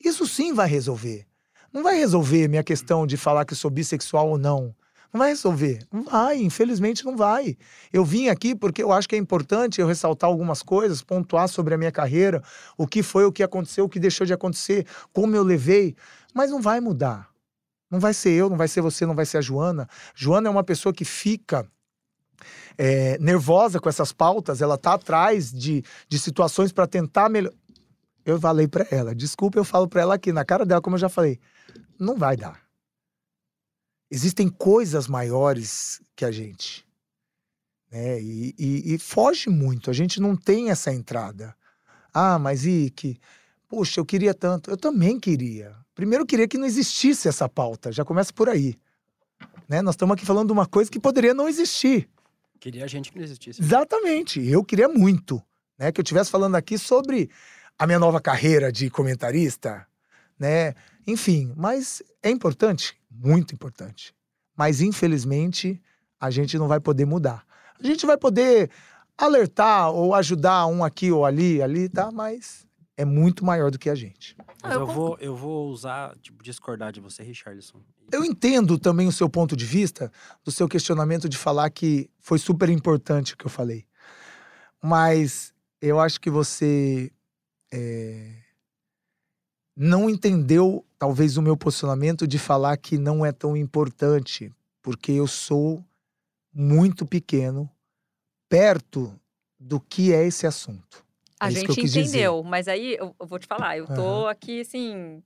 Isso sim vai resolver. Não vai resolver minha questão de falar que sou bissexual ou não. Não vai resolver. Não vai, infelizmente não vai. Eu vim aqui porque eu acho que é importante eu ressaltar algumas coisas, pontuar sobre a minha carreira, o que foi, o que aconteceu, o que deixou de acontecer, como eu levei. Mas não vai mudar. Não vai ser eu, não vai ser você, não vai ser a Joana. Joana é uma pessoa que fica é, nervosa com essas pautas, ela tá atrás de, de situações para tentar melhorar. Eu falei para ela, desculpa, eu falo para ela aqui na cara dela, como eu já falei, não vai dar. Existem coisas maiores que a gente. Né? E, e, e, foge muito. A gente não tem essa entrada. Ah, mas e que. Poxa, eu queria tanto. Eu também queria. Primeiro, eu queria que não existisse essa pauta. Já começa por aí. Né? Nós estamos aqui falando de uma coisa que poderia não existir. Queria a gente que não existisse. Exatamente. Eu queria muito. Né? Que eu estivesse falando aqui sobre a minha nova carreira de comentarista, né? Enfim, mas é importante muito importante. Mas, infelizmente, a gente não vai poder mudar. A gente vai poder alertar ou ajudar um aqui ou ali, ali, tá? Mas é muito maior do que a gente. Mas eu vou, eu vou usar, tipo, discordar de você, Richardson. Eu entendo também o seu ponto de vista, do seu questionamento de falar que foi super importante o que eu falei. Mas eu acho que você é, não entendeu, talvez, o meu posicionamento de falar que não é tão importante, porque eu sou muito pequeno perto do que é esse assunto. A É gente dizer. entendeu, mas aí eu, eu vou te falar, eu tô Aham. aqui assim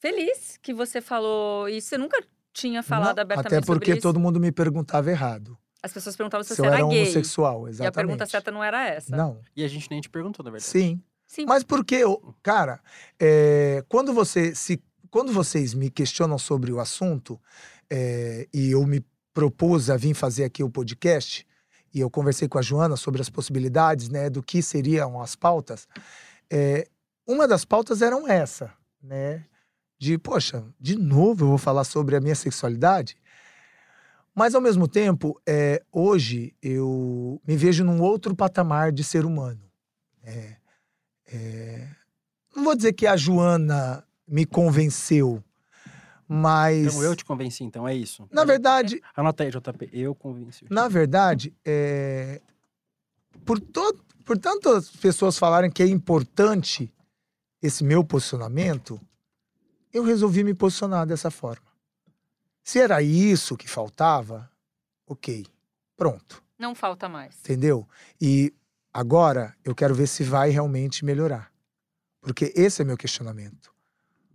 feliz que você falou isso. Você nunca tinha falado Não, abertamente Até porque sobre isso. todo mundo me perguntava errado. As pessoas perguntavam se Se você eu era era gay. homossexual, E exatamente. a pergunta certa não era essa. Não, E a gente nem te perguntou, na verdade. sim. Sim. Mas porque, eu- cara, é, quando você se, quando vocês me questionam sobre o assunto é, e eu me propus a vir fazer aqui o podcast e eu conversei com a Joana sobre as possibilidades, né, do que seriam as pautas. é, uma das pautas eram essa, né, de poxa, de novo eu vou falar sobre a minha sexualidade. Mas ao mesmo tempo, hoje eu me vejo num outro patamar de ser humano. É, é, não vou dizer que a Joana me convenceu, mas. Então eu te convenci, então é isso. Na verdade, Anota aí, JP. Eu convenci. na verdade, é, por, to, por tantas pessoas falarem que é importante esse meu posicionamento, eu resolvi me posicionar dessa forma. Se era isso que faltava, ok, pronto. Não falta mais. Entendeu? E agora eu quero ver se vai realmente melhorar. Porque esse é meu questionamento.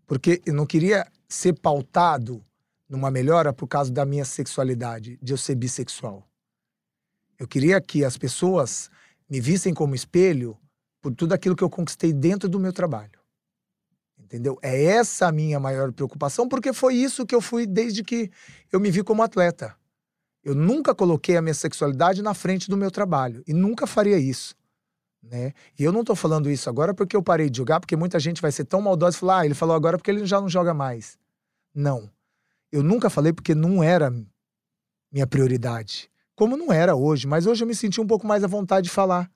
Porque eu não queria ser pautado numa melhora por causa da minha sexualidade, de eu ser bissexual. Eu queria que as pessoas me vissem como espelho por tudo aquilo que eu conquistei dentro do meu trabalho. Entendeu? É essa a minha maior preocupação, porque foi isso que eu fui desde que eu me vi como atleta. Eu nunca coloquei a minha sexualidade na frente do meu trabalho e nunca faria isso, né? E eu não tô falando isso agora porque eu parei de jogar, porque muita gente vai ser tão maldosa e falar, ah, ele falou agora porque ele já não joga mais. Não. Eu nunca falei porque não era minha prioridade. Como não era hoje, mas hoje eu me senti um pouco mais à vontade de falar.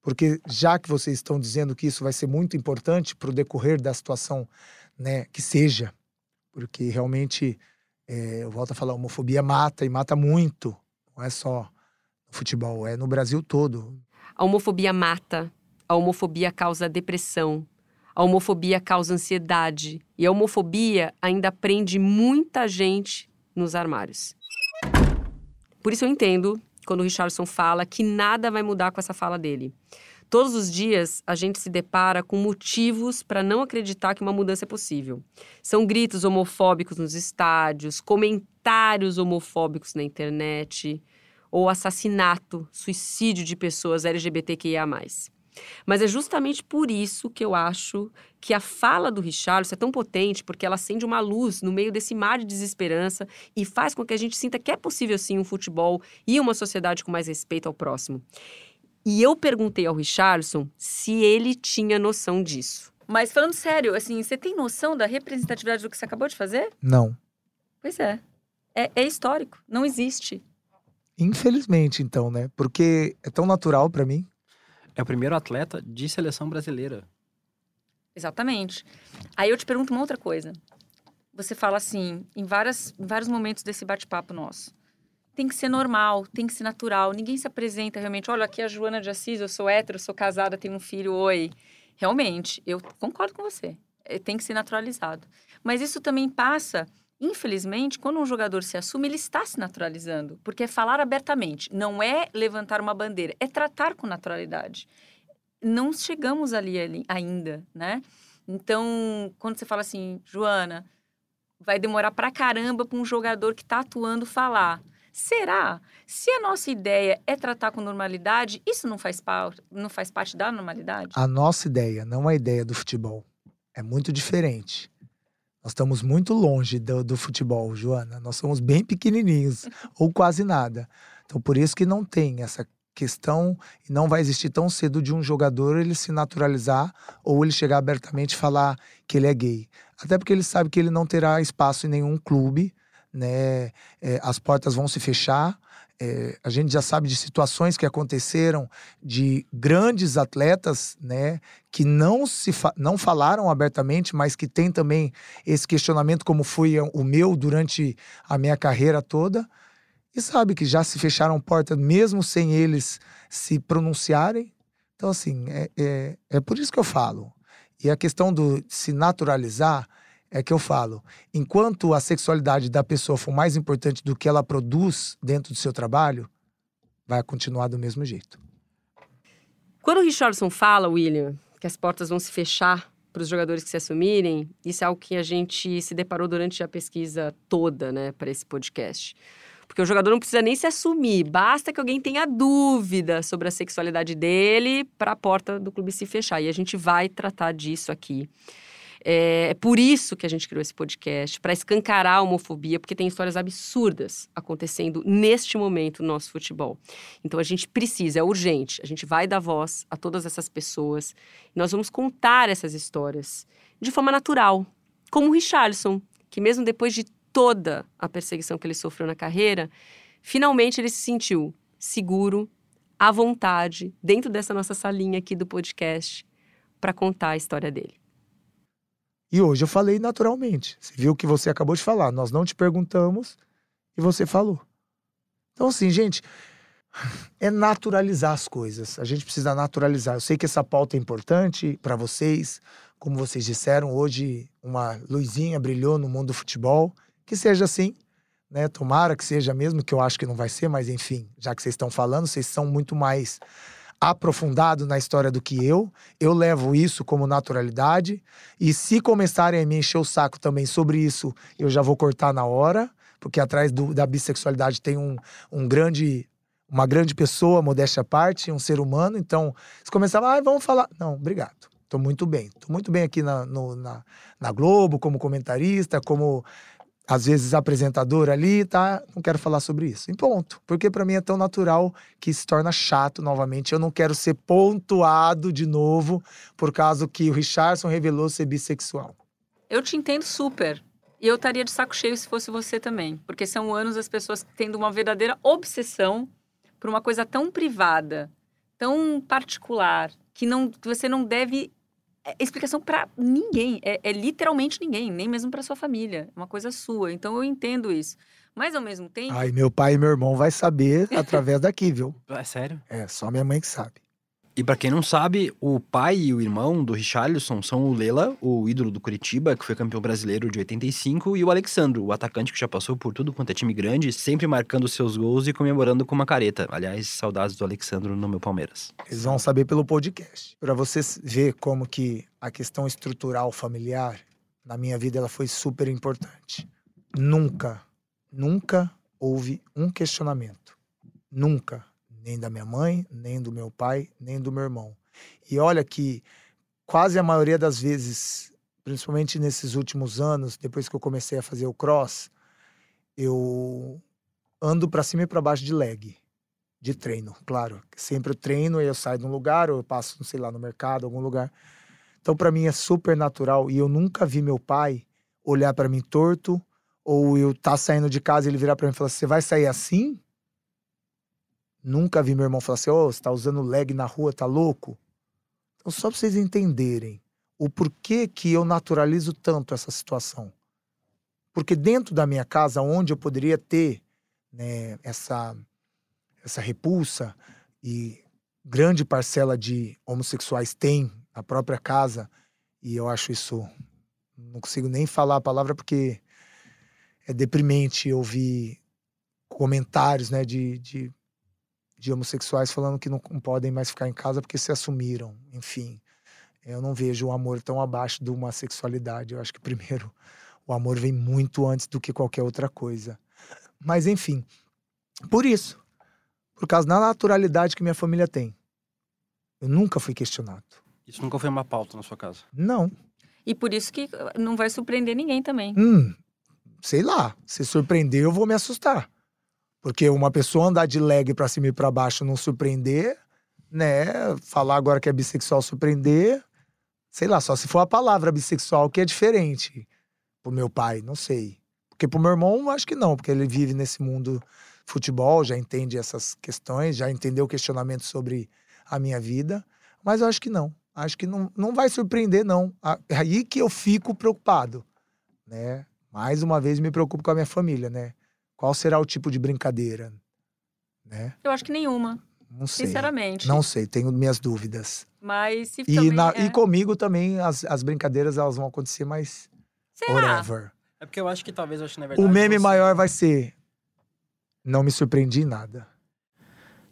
Porque já que vocês estão dizendo que isso vai ser muito importante para o decorrer da situação, né, que seja, porque realmente é, eu volto a falar, a homofobia mata e mata muito. Não é só no futebol, é no Brasil todo. A homofobia mata, a homofobia causa depressão, a homofobia causa ansiedade e a homofobia ainda prende muita gente nos armários. Por isso eu entendo quando o Richardson fala que nada vai mudar com essa fala dele. Todos os dias a gente se depara com motivos para não acreditar que uma mudança é possível. São gritos homofóbicos nos estádios, comentários homofóbicos na internet, ou assassinato, suicídio de pessoas LGBTQIA. Mas é justamente por isso que eu acho que a fala do Richarlison é tão potente, porque ela acende uma luz no meio desse mar de desesperança e faz com que a gente sinta que é possível sim um futebol e uma sociedade com mais respeito ao próximo. E eu perguntei ao Richarlison se ele tinha noção disso. Mas falando sério, assim, você tem noção da representatividade do que você acabou de fazer? Não. Pois é. É, é histórico. Não existe. Infelizmente, então, né? Porque é tão natural para mim. É o primeiro atleta de seleção brasileira. Exatamente. Aí eu te pergunto uma outra coisa. Você fala assim, em, várias, em vários momentos desse bate-papo nosso. Tem que ser normal, tem que ser natural. Ninguém se apresenta realmente. Olha, aqui é a Joana de Assis, eu sou hétero, sou casada, tenho um filho, oi. Realmente, eu concordo com você. É, Tem que ser naturalizado. Mas isso também passa, infelizmente, quando um jogador se assume, ele está se naturalizando. Porque é falar abertamente. Não é levantar uma bandeira, é tratar com naturalidade. Não chegamos ali, ali ainda, né? Então, quando você fala assim, Joana, vai demorar pra caramba para um jogador que está atuando falar. Será? Se a nossa ideia é tratar com normalidade, isso não faz, não faz parte da normalidade? A nossa ideia, não a ideia do futebol. É muito diferente. Nós estamos muito longe do, do futebol, Joana. Nós somos bem pequenininhos, ou quase nada. Então, por isso que não tem essa questão e não vai existir tão cedo de um jogador ele se naturalizar ou ele chegar abertamente e falar que ele é gay. Até porque ele sabe que ele não terá espaço em nenhum clube, né? É, as portas vão se fechar. É, a gente já sabe de situações que aconteceram de grandes atletas, né, que não se fa- não falaram abertamente, mas que tem também esse questionamento como foi o meu durante a minha carreira toda. E sabe que já se fecharam portas mesmo sem eles se pronunciarem. Então, assim, é, é, é por isso que eu falo. E a questão do se naturalizar é que eu falo, enquanto a sexualidade da pessoa for mais importante do que ela produz dentro do seu trabalho, vai continuar do mesmo jeito. Quando o Richardson fala, William, que as portas vão se fechar para os jogadores que se assumirem, isso é algo que a gente se deparou durante a pesquisa toda, né, para esse podcast. Porque o jogador não precisa nem se assumir, basta que alguém tenha dúvida sobre a sexualidade dele para a porta do clube se fechar. E a gente vai tratar disso aqui. É, é por isso que a gente criou esse podcast, para escancarar a homofobia, porque tem histórias absurdas acontecendo neste momento no nosso futebol. Então a gente precisa, é urgente, a gente vai dar voz a todas essas pessoas e nós vamos contar essas histórias de forma natural, como o Richarlison, que mesmo depois de toda a perseguição que ele sofreu na carreira, finalmente ele se sentiu seguro, à vontade, dentro dessa nossa salinha aqui do podcast, para contar a história dele. E hoje eu falei naturalmente. Você viu o que você acabou de falar. Nós não te perguntamos e você falou. Então, assim, gente, é naturalizar as coisas. A gente precisa naturalizar. Eu sei que essa pauta é importante para vocês. Como vocês disseram, hoje uma luzinha brilhou no mundo do futebol. Que seja assim, né? Tomara que seja mesmo, que eu acho que não vai ser, mas enfim, já que vocês estão falando, vocês são muito mais aprofundado na história do que eu. Eu levo isso como naturalidade. E se começarem a me encher o saco também sobre isso, eu já vou cortar na hora, porque atrás do, da bissexualidade tem um, um grande. Uma grande pessoa, modéstia à parte, um ser humano. Então, se começar, ah, vamos falar. Não, obrigado. Estou muito bem. Estou muito bem aqui na, no, na, na Globo, como comentarista, como às vezes apresentador ali, tá? Não quero falar sobre isso. E ponto. Porque para mim é tão natural que se torna chato novamente. Eu não quero ser pontuado de novo por causa que o Richardson revelou ser bissexual. Eu te entendo super. E eu estaria de saco cheio se fosse você também. Porque são anos as pessoas tendo uma verdadeira obsessão por uma coisa tão privada, tão particular, que não, que você não deve é explicação para ninguém. É, é, literalmente ninguém, nem mesmo para sua família. É uma coisa sua. Então eu entendo isso. Mas ao mesmo tempo. Ai, meu pai e meu irmão vai saber através daqui, viu? É sério? É, só minha mãe que sabe. E para quem não sabe, o pai e o irmão do Richarlison são o Lela, o ídolo do Curitiba, que foi campeão brasileiro de 85, e o Alexandro, o atacante que já passou por tudo quanto é time grande, sempre marcando seus gols e comemorando com uma careta. Aliás, saudades do Alexandro no meu Palmeiras. Eles vão saber pelo podcast. Para vocês ver como que a questão estrutural familiar na minha vida ela foi super importante. Nunca, nunca houve um questionamento. Nunca nem da minha mãe, nem do meu pai, nem do meu irmão. E olha que quase a maioria das vezes, principalmente nesses últimos anos, depois que eu comecei a fazer o cross, eu ando para cima e para baixo de leg, de treino, claro. Sempre eu treino e eu saio de um lugar ou eu passo, sei lá, no mercado, algum lugar. Então para mim é super natural e eu nunca vi meu pai olhar para mim torto ou eu tá saindo de casa e ele virar para mim e falar: "Você vai sair assim?" Nunca vi meu irmão falar assim: Ô, oh, você tá usando leg na rua, tá louco? Então, só pra vocês entenderem o porquê que eu naturalizo tanto essa situação. Porque dentro da minha casa, onde eu poderia ter né, essa, essa repulsa, e grande parcela de homossexuais tem na própria casa, e eu acho isso. Não consigo nem falar a palavra porque é deprimente ouvir comentários né, de, de de homossexuais falando que não, podem mais ficar em casa porque se assumiram. Enfim, eu não vejo o amor tão abaixo de uma sexualidade. Eu acho que primeiro o amor vem muito antes do que qualquer outra coisa. Mas enfim, por isso, por causa da naturalidade que minha família tem, eu nunca fui questionado. Isso nunca foi uma pauta na sua casa? Não. E por isso que não vai surpreender ninguém também. Hum, sei lá. Se surpreender, eu vou me assustar. Porque uma pessoa andar de leg pra cima e pra baixo não surpreender, né? Falar agora que é bissexual surpreender, sei lá, só se for a palavra bissexual que é diferente. Pro meu pai, não sei. Porque pro meu irmão, acho que não, porque ele vive nesse mundo futebol, já entende essas questões, já entendeu o questionamento sobre a minha vida. Mas eu acho que não. Acho que não, não vai surpreender, não. Aí que eu fico preocupado, né? Mais uma vez me preocupo com a minha família, né? Qual será o tipo de brincadeira? Né? Eu acho que nenhuma. Não sei. Sinceramente. Não sei, tenho minhas dúvidas. Mas se E, também na- é. e comigo também as, as brincadeiras elas vão acontecer, mas Será? whatever. É porque eu acho que talvez, eu acho, na verdade... O meme você- maior vai ser não me surpreendi em nada.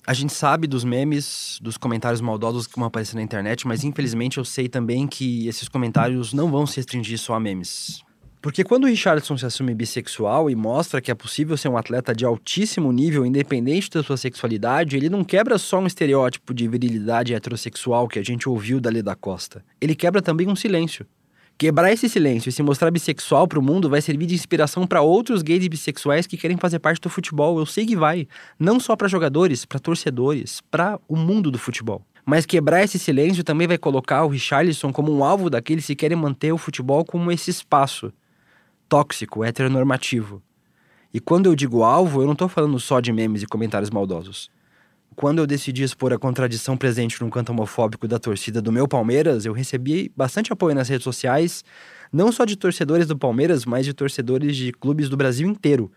A gente sabe dos memes, dos comentários maldosos que vão aparecer na internet, mas infelizmente eu sei também que esses comentários não vão se restringir só a memes. Porque quando o Richardson se assume bissexual e mostra que é possível ser um atleta de altíssimo nível, independente da sua sexualidade, ele não quebra só um estereótipo de virilidade heterossexual que a gente ouviu dali da Costa. Ele quebra também um silêncio. Quebrar esse silêncio e se mostrar bissexual pro mundo vai servir de inspiração para outros gays e bissexuais que querem fazer parte do futebol. Eu sei que vai. Não só para jogadores, para torcedores, para o mundo do futebol. Mas quebrar esse silêncio também vai colocar o Richarlison como um alvo daqueles que querem manter o futebol como esse espaço tóxico, heteronormativo. E quando eu digo alvo, eu não tô falando só de memes e comentários maldosos. Quando eu decidi expor a contradição presente no canto homofóbico da torcida do meu Palmeiras, eu recebi bastante apoio nas redes sociais, não só de torcedores do Palmeiras, mas de torcedores de clubes do Brasil inteiro.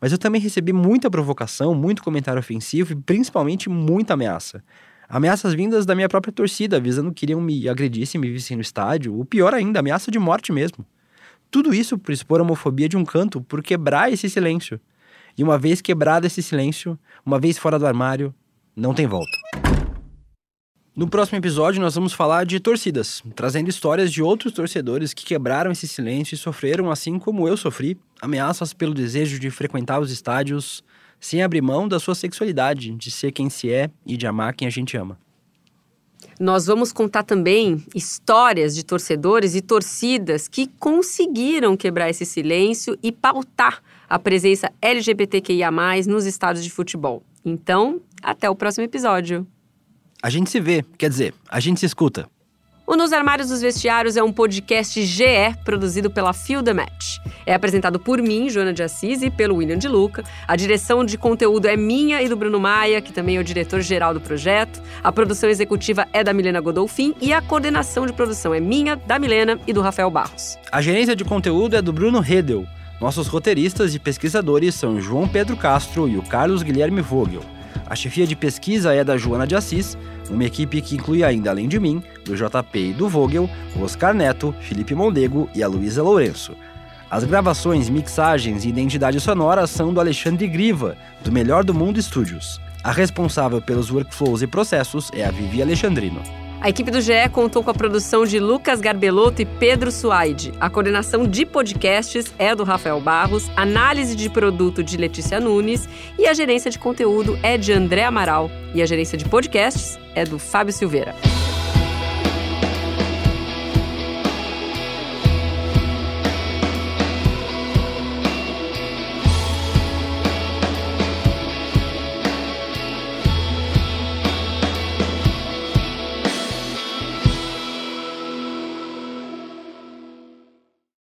Mas eu também recebi muita provocação, muito comentário ofensivo e principalmente muita ameaça. Ameaças vindas da minha própria torcida, avisando que iriam me agredir se me vissem no estádio, o pior ainda, ameaça de morte mesmo. Tudo isso por expor a homofobia de um canto, por quebrar esse silêncio. E uma vez quebrado esse silêncio, uma vez fora do armário, não tem volta. No próximo episódio, nós vamos falar de torcidas, trazendo histórias de outros torcedores que quebraram esse silêncio e sofreram, assim como eu sofri, ameaças pelo desejo de frequentar os estádios sem abrir mão da sua sexualidade, de ser quem se é e de amar quem a gente ama. Nós vamos contar também histórias de torcedores e torcidas que conseguiram quebrar esse silêncio e pautar a presença LGBTQIA+, nos estádios de futebol. Então, até o próximo episódio. A gente se vê, quer dizer, a gente se escuta. O Nos Armários dos Vestiários é um podcast GE produzido pela Feel the Match. É apresentado por mim, Joana de Assis, e pelo William de Luca. A direção de conteúdo é minha e do Bruno Maia, que também é o diretor-geral do projeto. A produção executiva é da Milena Godolfin e a coordenação de produção é minha, da Milena e do Rafael Barros. A gerência de conteúdo é do Bruno Redel. Nossos roteiristas e pesquisadores são João Pedro Castro e o Carlos Guilherme Vogel. A chefia de pesquisa é da Joana de Assis, uma equipe que inclui ainda, além de mim, do JP e do Vogel, o Oscar Neto, Felipe Mondego e a Luísa Lourenço. As gravações, mixagens e identidade sonora são do Alexandre Griva, do Melhor do Mundo Studios. A responsável pelos workflows e processos é a Vivi Alexandrino. A equipe do GE contou com a produção de Lucas Garbelotto e Pedro Suaide. A coordenação de podcasts é do Rafael Barros, análise de produto de Letícia Nunes e a gerência de conteúdo é de André Amaral. E a gerência de podcasts é do Fábio Silveira.